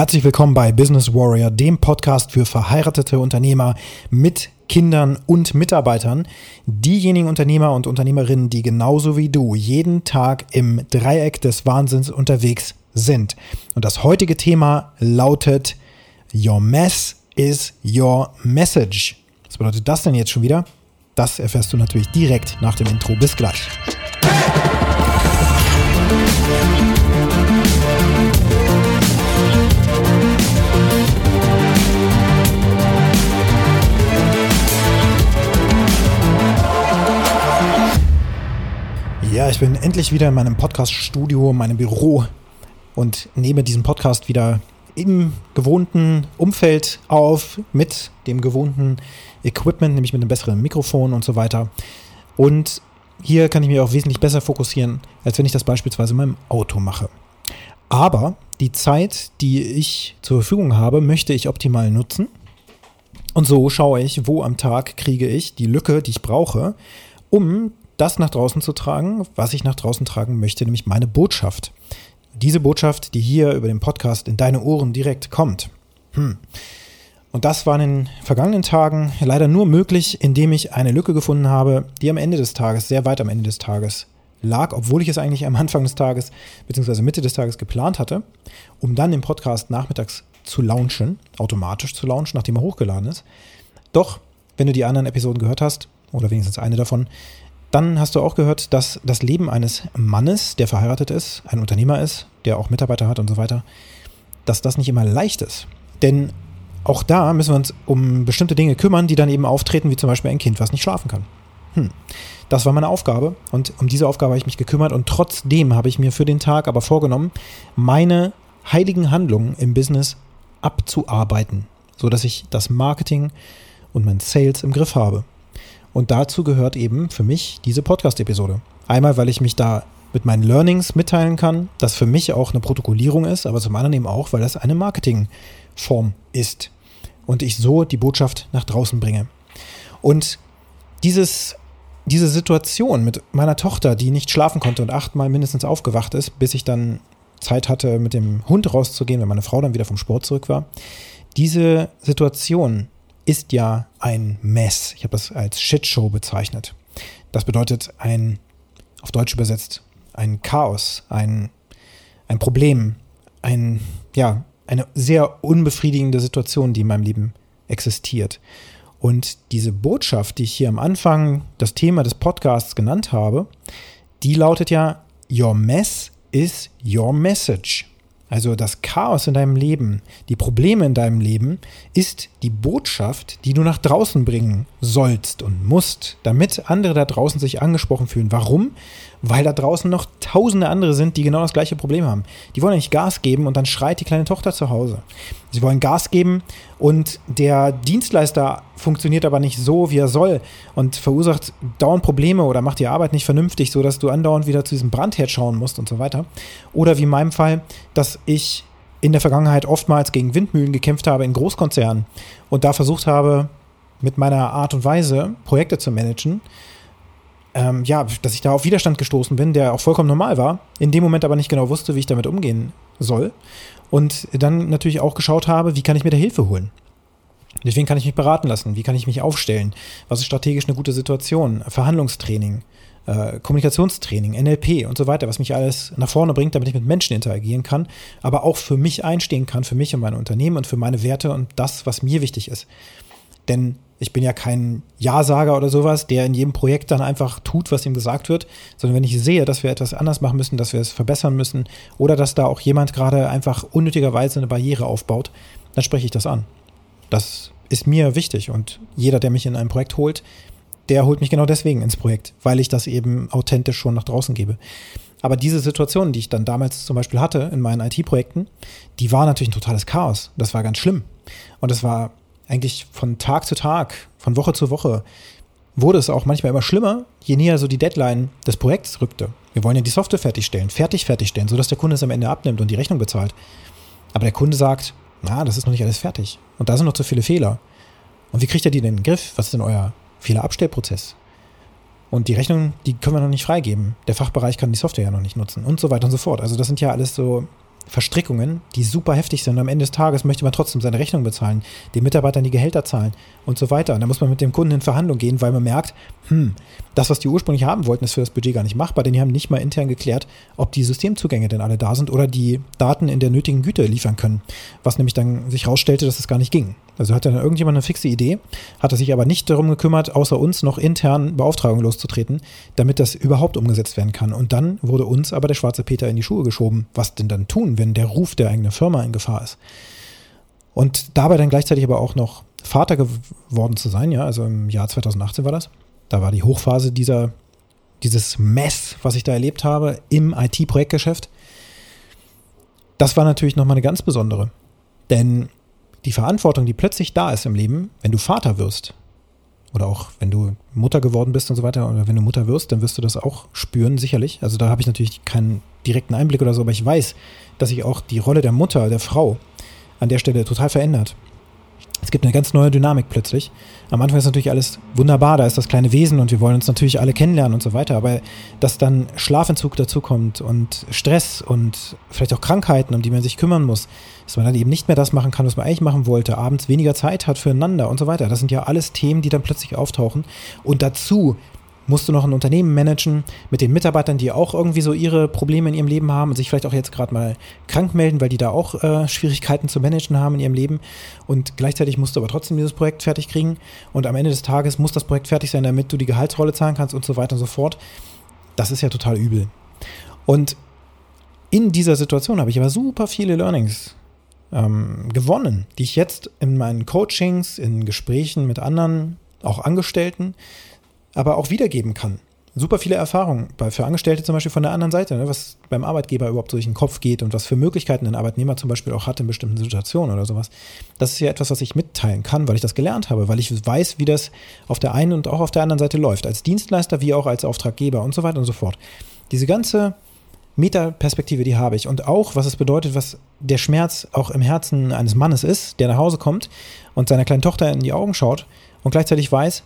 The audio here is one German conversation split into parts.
Herzlich willkommen bei Business Warrior, dem Podcast für verheiratete Unternehmer mit Kindern und Mitarbeitern. Diejenigen Unternehmer und Unternehmerinnen, die genauso wie du jeden Tag im Dreieck des Wahnsinns unterwegs sind. Und das heutige Thema lautet Your mess is your message. Was bedeutet das denn jetzt schon wieder? Das erfährst du natürlich direkt nach dem Intro. Bis gleich. Ja, bin endlich wieder in meinem Podcast-Studio, meinem Büro und nehme diesen Podcast wieder im gewohnten Umfeld auf, mit dem gewohnten Equipment, nämlich mit einem besseren Mikrofon und so weiter. Und hier kann ich mich auch wesentlich besser fokussieren, als wenn ich das beispielsweise in meinem Auto mache. Aber die Zeit, die ich zur Verfügung habe, möchte ich optimal nutzen. Und so schaue ich, wo am Tag kriege ich die Lücke, die ich brauche, um das nach draußen zu tragen, was ich nach draußen tragen möchte, nämlich meine Botschaft. Diese Botschaft, die hier über den Podcast in deine Ohren direkt kommt. Hm. Und das war in den vergangenen Tagen leider nur möglich, indem ich eine Lücke gefunden habe, die am Ende des Tages, sehr weit am Ende des Tages lag, obwohl ich es eigentlich am Anfang des Tages bzw. Mitte des Tages geplant hatte, um dann den Podcast nachmittags zu launchen, automatisch zu launchen, nachdem er hochgeladen ist. Doch, wenn du die anderen Episoden gehört hast, oder wenigstens eine davon, dann hast du auch gehört, dass das Leben eines Mannes, der verheiratet ist, ein Unternehmer ist, der auch Mitarbeiter hat und so weiter, dass das nicht immer leicht ist. Denn auch da müssen wir uns um bestimmte Dinge kümmern, die dann eben auftreten, wie zum Beispiel ein Kind, was nicht schlafen kann. Hm. Das war meine Aufgabe und um diese Aufgabe habe ich mich gekümmert und trotzdem habe ich mir für den Tag aber vorgenommen, meine heiligen Handlungen im Business abzuarbeiten, sodass ich das Marketing und mein Sales im Griff habe. Und dazu gehört eben für mich diese Podcast-Episode. Einmal, weil ich mich da mit meinen Learnings mitteilen kann, das für mich auch eine Protokollierung ist, aber zum anderen eben auch, weil das eine Marketingform ist und ich so die Botschaft nach draußen bringe. Und dieses, diese Situation mit meiner Tochter, die nicht schlafen konnte und achtmal mindestens aufgewacht ist, bis ich dann Zeit hatte, mit dem Hund rauszugehen, wenn meine Frau dann wieder vom Sport zurück war, diese Situation ist ja ein Mess. Ich habe das als Shitshow bezeichnet. Das bedeutet ein, auf Deutsch übersetzt, ein Chaos, ein, ein Problem, ein, ja, eine sehr unbefriedigende Situation, die in meinem Leben existiert. Und diese Botschaft, die ich hier am Anfang das Thema des Podcasts genannt habe, die lautet ja, Your mess is your message. Also das Chaos in deinem Leben, die Probleme in deinem Leben, ist die Botschaft, die du nach draußen bringen sollst und musst, damit andere da draußen sich angesprochen fühlen. Warum? Weil da draußen noch tausende andere sind, die genau das gleiche Problem haben. Die wollen nicht Gas geben und dann schreit die kleine Tochter zu Hause. Sie wollen Gas geben und der Dienstleister funktioniert aber nicht so, wie er soll und verursacht dauernd Probleme oder macht die Arbeit nicht vernünftig, sodass du andauernd wieder zu diesem Brandherd schauen musst und so weiter. Oder wie in meinem Fall, dass ich in der Vergangenheit oftmals gegen Windmühlen gekämpft habe in Großkonzernen und da versucht habe, mit meiner Art und Weise Projekte zu managen, ähm, ja, dass ich da auf Widerstand gestoßen bin, der auch vollkommen normal war, in dem Moment aber nicht genau wusste, wie ich damit umgehen soll. Und dann natürlich auch geschaut habe, wie kann ich mir da Hilfe holen. Deswegen kann ich mich beraten lassen, wie kann ich mich aufstellen, was ist strategisch eine gute Situation, Verhandlungstraining, äh, Kommunikationstraining, NLP und so weiter, was mich alles nach vorne bringt, damit ich mit Menschen interagieren kann, aber auch für mich einstehen kann, für mich und mein Unternehmen und für meine Werte und das, was mir wichtig ist. Denn ich bin ja kein Ja-Sager oder sowas, der in jedem Projekt dann einfach tut, was ihm gesagt wird, sondern wenn ich sehe, dass wir etwas anders machen müssen, dass wir es verbessern müssen oder dass da auch jemand gerade einfach unnötigerweise eine Barriere aufbaut, dann spreche ich das an. Das ist mir wichtig und jeder, der mich in ein Projekt holt, der holt mich genau deswegen ins Projekt, weil ich das eben authentisch schon nach draußen gebe. Aber diese Situation, die ich dann damals zum Beispiel hatte in meinen IT-Projekten, die war natürlich ein totales Chaos. Das war ganz schlimm. Und es war eigentlich von Tag zu Tag, von Woche zu Woche, wurde es auch manchmal immer schlimmer, je näher so die Deadline des Projekts rückte. Wir wollen ja die Software fertigstellen, fertig fertigstellen, sodass der Kunde es am Ende abnimmt und die Rechnung bezahlt. Aber der Kunde sagt, na, das ist noch nicht alles fertig. Und da sind noch zu viele Fehler. Und wie kriegt er die denn in den Griff? Was ist denn euer Fehlerabstellprozess. Und die Rechnung, die können wir noch nicht freigeben. Der Fachbereich kann die Software ja noch nicht nutzen und so weiter und so fort. Also das sind ja alles so Verstrickungen, die super heftig sind. Und am Ende des Tages möchte man trotzdem seine Rechnung bezahlen, den Mitarbeitern die Gehälter zahlen und so weiter. Und da muss man mit dem Kunden in Verhandlung gehen, weil man merkt, hm, das, was die ursprünglich haben wollten, ist für das Budget gar nicht machbar, denn die haben nicht mal intern geklärt, ob die Systemzugänge denn alle da sind oder die Daten in der nötigen Güte liefern können. Was nämlich dann sich herausstellte, dass es gar nicht ging. Also hatte dann irgendjemand eine fixe Idee, hatte sich aber nicht darum gekümmert, außer uns noch intern Beauftragungen loszutreten, damit das überhaupt umgesetzt werden kann. Und dann wurde uns aber der schwarze Peter in die Schuhe geschoben. Was denn dann tun, wenn der Ruf der eigenen Firma in Gefahr ist? Und dabei dann gleichzeitig aber auch noch Vater geworden zu sein, ja, also im Jahr 2018 war das. Da war die Hochphase dieser, dieses Mess, was ich da erlebt habe im IT-Projektgeschäft. Das war natürlich nochmal eine ganz besondere. Denn die Verantwortung, die plötzlich da ist im Leben, wenn du Vater wirst, oder auch wenn du Mutter geworden bist und so weiter, oder wenn du Mutter wirst, dann wirst du das auch spüren, sicherlich. Also da habe ich natürlich keinen direkten Einblick oder so, aber ich weiß, dass sich auch die Rolle der Mutter, der Frau an der Stelle total verändert. Es gibt eine ganz neue Dynamik plötzlich. Am Anfang ist natürlich alles wunderbar, da ist das kleine Wesen und wir wollen uns natürlich alle kennenlernen und so weiter, aber dass dann Schlafentzug dazukommt und Stress und vielleicht auch Krankheiten, um die man sich kümmern muss, dass man dann eben nicht mehr das machen kann, was man eigentlich machen wollte, abends weniger Zeit hat füreinander und so weiter. Das sind ja alles Themen, die dann plötzlich auftauchen. Und dazu musst du noch ein Unternehmen managen mit den Mitarbeitern, die auch irgendwie so ihre Probleme in ihrem Leben haben und sich vielleicht auch jetzt gerade mal krank melden, weil die da auch äh, Schwierigkeiten zu managen haben in ihrem Leben. Und gleichzeitig musst du aber trotzdem dieses Projekt fertig kriegen. Und am Ende des Tages muss das Projekt fertig sein, damit du die Gehaltsrolle zahlen kannst und so weiter und so fort. Das ist ja total übel. Und in dieser Situation habe ich aber super viele Learnings ähm, gewonnen, die ich jetzt in meinen Coachings, in Gesprächen mit anderen, auch Angestellten, aber auch wiedergeben kann. Super viele Erfahrungen bei, für Angestellte zum Beispiel von der anderen Seite, ne, was beim Arbeitgeber überhaupt durch den Kopf geht und was für Möglichkeiten ein Arbeitnehmer zum Beispiel auch hat in bestimmten Situationen oder sowas. Das ist ja etwas, was ich mitteilen kann, weil ich das gelernt habe, weil ich weiß, wie das auf der einen und auch auf der anderen Seite läuft, als Dienstleister wie auch als Auftraggeber und so weiter und so fort. Diese ganze Metaperspektive, die habe ich. Und auch, was es bedeutet, was der Schmerz auch im Herzen eines Mannes ist, der nach Hause kommt und seiner kleinen Tochter in die Augen schaut und gleichzeitig weiß,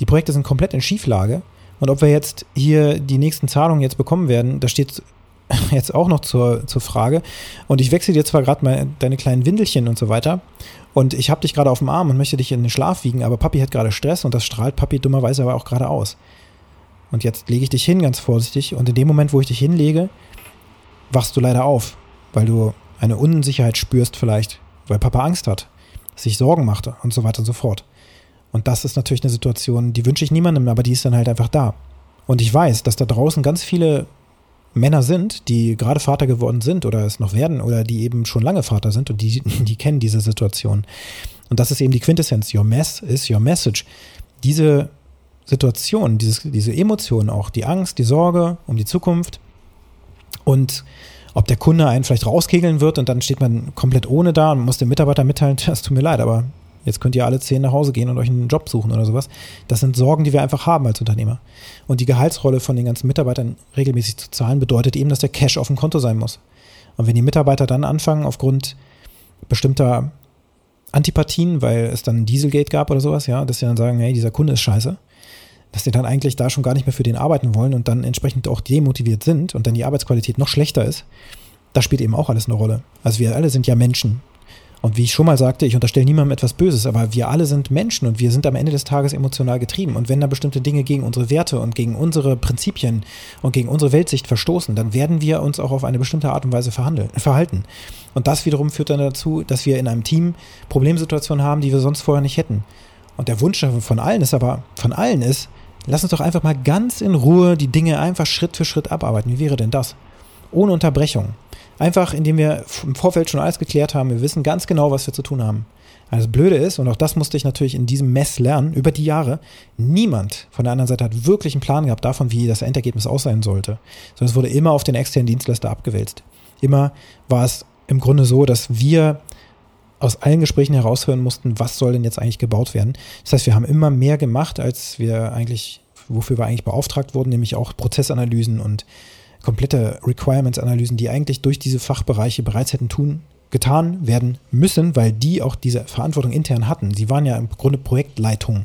die Projekte sind komplett in Schieflage. Und ob wir jetzt hier die nächsten Zahlungen jetzt bekommen werden, das steht jetzt auch noch zur, zur Frage. Und ich wechsle dir zwar gerade mal deine kleinen Windelchen und so weiter. Und ich habe dich gerade auf dem Arm und möchte dich in den Schlaf wiegen, aber Papi hat gerade Stress und das strahlt Papi dummerweise aber auch gerade aus. Und jetzt lege ich dich hin, ganz vorsichtig. Und in dem Moment, wo ich dich hinlege, wachst du leider auf, weil du eine Unsicherheit spürst vielleicht, weil Papa Angst hat, sich Sorgen machte und so weiter und so fort. Und das ist natürlich eine Situation, die wünsche ich niemandem, aber die ist dann halt einfach da. Und ich weiß, dass da draußen ganz viele Männer sind, die gerade Vater geworden sind oder es noch werden oder die eben schon lange Vater sind und die, die kennen diese Situation. Und das ist eben die Quintessenz. Your mess is your message. Diese Situation, dieses, diese Emotionen auch, die Angst, die Sorge um die Zukunft und ob der Kunde einen vielleicht rauskegeln wird und dann steht man komplett ohne da und muss dem Mitarbeiter mitteilen, es tut mir leid, aber Jetzt könnt ihr alle zehn nach Hause gehen und euch einen Job suchen oder sowas. Das sind Sorgen, die wir einfach haben als Unternehmer. Und die Gehaltsrolle von den ganzen Mitarbeitern regelmäßig zu zahlen, bedeutet eben, dass der Cash auf dem Konto sein muss. Und wenn die Mitarbeiter dann anfangen, aufgrund bestimmter Antipathien, weil es dann Dieselgate gab oder sowas, ja, dass sie dann sagen, hey, dieser Kunde ist scheiße, dass sie dann eigentlich da schon gar nicht mehr für den arbeiten wollen und dann entsprechend auch demotiviert sind und dann die Arbeitsqualität noch schlechter ist, das spielt eben auch alles eine Rolle. Also wir alle sind ja Menschen und wie ich schon mal sagte, ich unterstelle niemandem etwas Böses, aber wir alle sind Menschen und wir sind am Ende des Tages emotional getrieben. Und wenn da bestimmte Dinge gegen unsere Werte und gegen unsere Prinzipien und gegen unsere Weltsicht verstoßen, dann werden wir uns auch auf eine bestimmte Art und Weise verhalten. Und das wiederum führt dann dazu, dass wir in einem Team Problemsituationen haben, die wir sonst vorher nicht hätten. Und der Wunsch von allen ist aber, von allen ist, lass uns doch einfach mal ganz in Ruhe die Dinge einfach Schritt für Schritt abarbeiten. Wie wäre denn das? Ohne Unterbrechung. Einfach, indem wir im Vorfeld schon alles geklärt haben. Wir wissen ganz genau, was wir zu tun haben. Also das Blöde ist, und auch das musste ich natürlich in diesem Mess lernen, über die Jahre, niemand von der anderen Seite hat wirklich einen Plan gehabt davon, wie das Endergebnis aussehen sollte. Sondern es wurde immer auf den externen Dienstleister abgewälzt. Immer war es im Grunde so, dass wir aus allen Gesprächen heraushören mussten, was soll denn jetzt eigentlich gebaut werden. Das heißt, wir haben immer mehr gemacht, als wir eigentlich, wofür wir eigentlich beauftragt wurden, nämlich auch Prozessanalysen und komplette Requirements-Analysen, die eigentlich durch diese Fachbereiche bereits hätten tun, getan werden müssen, weil die auch diese Verantwortung intern hatten. Sie waren ja im Grunde Projektleitung.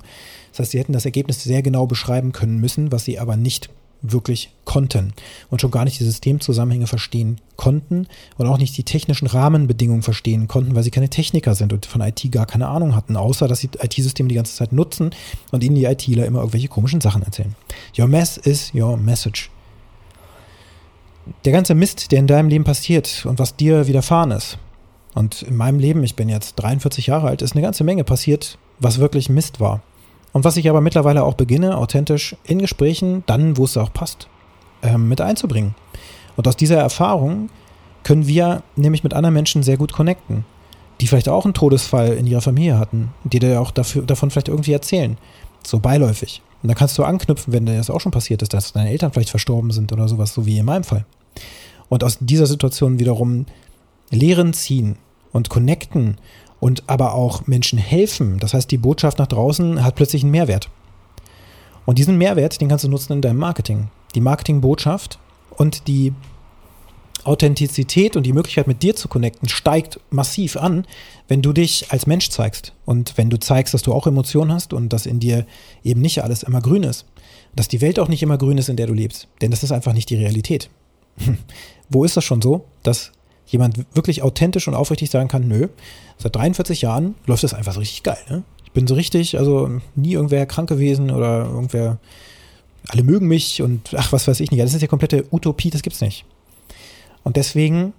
Das heißt, sie hätten das Ergebnis sehr genau beschreiben können müssen, was sie aber nicht wirklich konnten und schon gar nicht die Systemzusammenhänge verstehen konnten und auch nicht die technischen Rahmenbedingungen verstehen konnten, weil sie keine Techniker sind und von IT gar keine Ahnung hatten, außer dass sie IT-Systeme die ganze Zeit nutzen und ihnen die ITler immer irgendwelche komischen Sachen erzählen. Your mess is your message. Der ganze Mist, der in deinem Leben passiert und was dir widerfahren ist, und in meinem Leben, ich bin jetzt 43 Jahre alt, ist eine ganze Menge passiert, was wirklich Mist war. Und was ich aber mittlerweile auch beginne, authentisch in Gesprächen, dann, wo es auch passt, ähm, mit einzubringen. Und aus dieser Erfahrung können wir nämlich mit anderen Menschen sehr gut connecten, die vielleicht auch einen Todesfall in ihrer Familie hatten, die dir auch dafür, davon vielleicht irgendwie erzählen, so beiläufig. Und dann kannst du anknüpfen, wenn dir das auch schon passiert ist, dass deine Eltern vielleicht verstorben sind oder sowas, so wie in meinem Fall. Und aus dieser Situation wiederum Lehren ziehen und connecten und aber auch Menschen helfen. Das heißt, die Botschaft nach draußen hat plötzlich einen Mehrwert. Und diesen Mehrwert, den kannst du nutzen in deinem Marketing. Die Marketingbotschaft und die Authentizität und die Möglichkeit mit dir zu connecten steigt massiv an, wenn du dich als Mensch zeigst und wenn du zeigst, dass du auch Emotionen hast und dass in dir eben nicht alles immer grün ist. Dass die Welt auch nicht immer grün ist, in der du lebst. Denn das ist einfach nicht die Realität. Wo ist das schon so, dass jemand wirklich authentisch und aufrichtig sagen kann, nö, seit 43 Jahren läuft das einfach so richtig geil. Ne? Ich bin so richtig, also nie irgendwer krank gewesen oder irgendwer, alle mögen mich und ach, was weiß ich nicht. Das ist ja komplette Utopie, das gibt's nicht. Und deswegen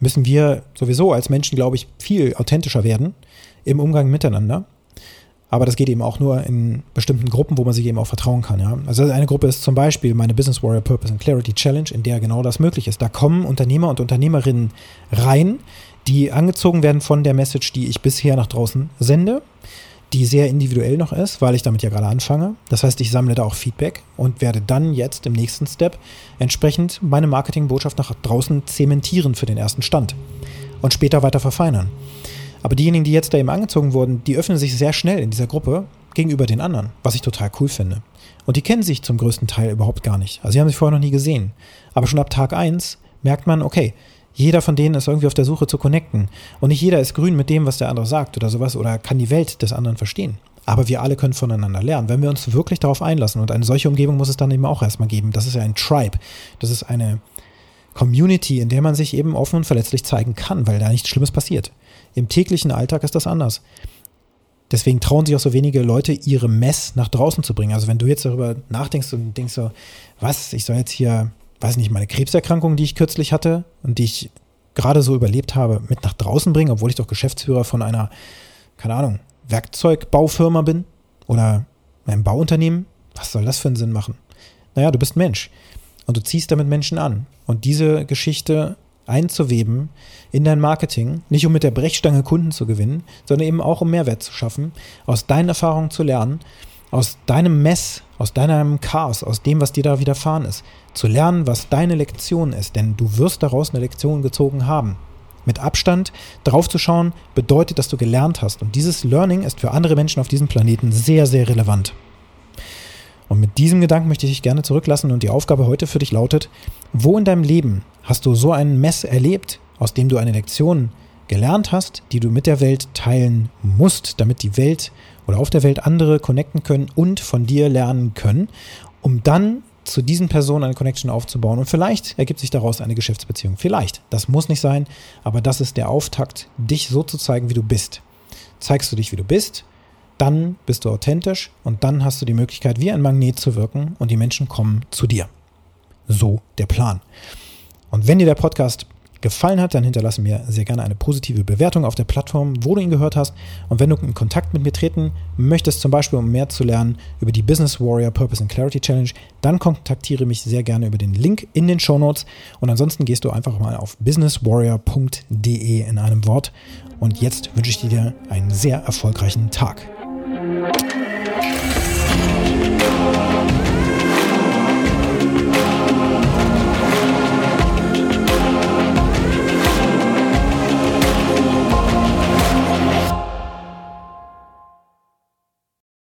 müssen wir sowieso als Menschen, glaube ich, viel authentischer werden im Umgang miteinander. Aber das geht eben auch nur in bestimmten Gruppen, wo man sich eben auch vertrauen kann. Ja? Also eine Gruppe ist zum Beispiel meine Business Warrior Purpose and Clarity Challenge, in der genau das möglich ist. Da kommen Unternehmer und Unternehmerinnen rein, die angezogen werden von der Message, die ich bisher nach draußen sende, die sehr individuell noch ist, weil ich damit ja gerade anfange. Das heißt, ich sammle da auch Feedback und werde dann jetzt im nächsten Step entsprechend meine Marketingbotschaft nach draußen zementieren für den ersten Stand und später weiter verfeinern. Aber diejenigen, die jetzt da eben angezogen wurden, die öffnen sich sehr schnell in dieser Gruppe gegenüber den anderen, was ich total cool finde. Und die kennen sich zum größten Teil überhaupt gar nicht. Also sie haben sich vorher noch nie gesehen. Aber schon ab Tag 1 merkt man, okay, jeder von denen ist irgendwie auf der Suche zu connecten. Und nicht jeder ist grün mit dem, was der andere sagt oder sowas oder kann die Welt des anderen verstehen. Aber wir alle können voneinander lernen, wenn wir uns wirklich darauf einlassen. Und eine solche Umgebung muss es dann eben auch erstmal geben. Das ist ja ein Tribe. Das ist eine Community, in der man sich eben offen und verletzlich zeigen kann, weil da nichts Schlimmes passiert. Im täglichen Alltag ist das anders. Deswegen trauen sich auch so wenige Leute, ihre Mess nach draußen zu bringen. Also wenn du jetzt darüber nachdenkst und denkst so, was, ich soll jetzt hier, weiß nicht, meine Krebserkrankung, die ich kürzlich hatte und die ich gerade so überlebt habe, mit nach draußen bringen, obwohl ich doch Geschäftsführer von einer, keine Ahnung, Werkzeugbaufirma bin oder einem Bauunternehmen. Was soll das für einen Sinn machen? Naja, du bist Mensch und du ziehst damit Menschen an. Und diese Geschichte einzuweben in dein Marketing, nicht um mit der Brechstange Kunden zu gewinnen, sondern eben auch um Mehrwert zu schaffen, aus deinen Erfahrungen zu lernen, aus deinem Mess, aus deinem Chaos, aus dem, was dir da widerfahren ist, zu lernen, was deine Lektion ist, denn du wirst daraus eine Lektion gezogen haben. Mit Abstand drauf zu schauen, bedeutet, dass du gelernt hast. Und dieses Learning ist für andere Menschen auf diesem Planeten sehr, sehr relevant. Und mit diesem Gedanken möchte ich dich gerne zurücklassen und die Aufgabe heute für dich lautet, wo in deinem Leben hast du so einen Mess erlebt, aus dem du eine Lektion gelernt hast, die du mit der Welt teilen musst, damit die Welt oder auf der Welt andere connecten können und von dir lernen können, um dann zu diesen Personen eine Connection aufzubauen. Und vielleicht ergibt sich daraus eine Geschäftsbeziehung. Vielleicht. Das muss nicht sein, aber das ist der Auftakt, dich so zu zeigen, wie du bist. Zeigst du dich, wie du bist, dann bist du authentisch und dann hast du die Möglichkeit, wie ein Magnet zu wirken und die Menschen kommen zu dir. So der Plan. Und wenn dir der Podcast gefallen hat, dann hinterlasse mir sehr gerne eine positive Bewertung auf der Plattform, wo du ihn gehört hast. Und wenn du in Kontakt mit mir treten möchtest, zum Beispiel um mehr zu lernen über die Business Warrior Purpose and Clarity Challenge, dann kontaktiere mich sehr gerne über den Link in den Show Notes. Und ansonsten gehst du einfach mal auf businesswarrior.de in einem Wort. Und jetzt wünsche ich dir einen sehr erfolgreichen Tag.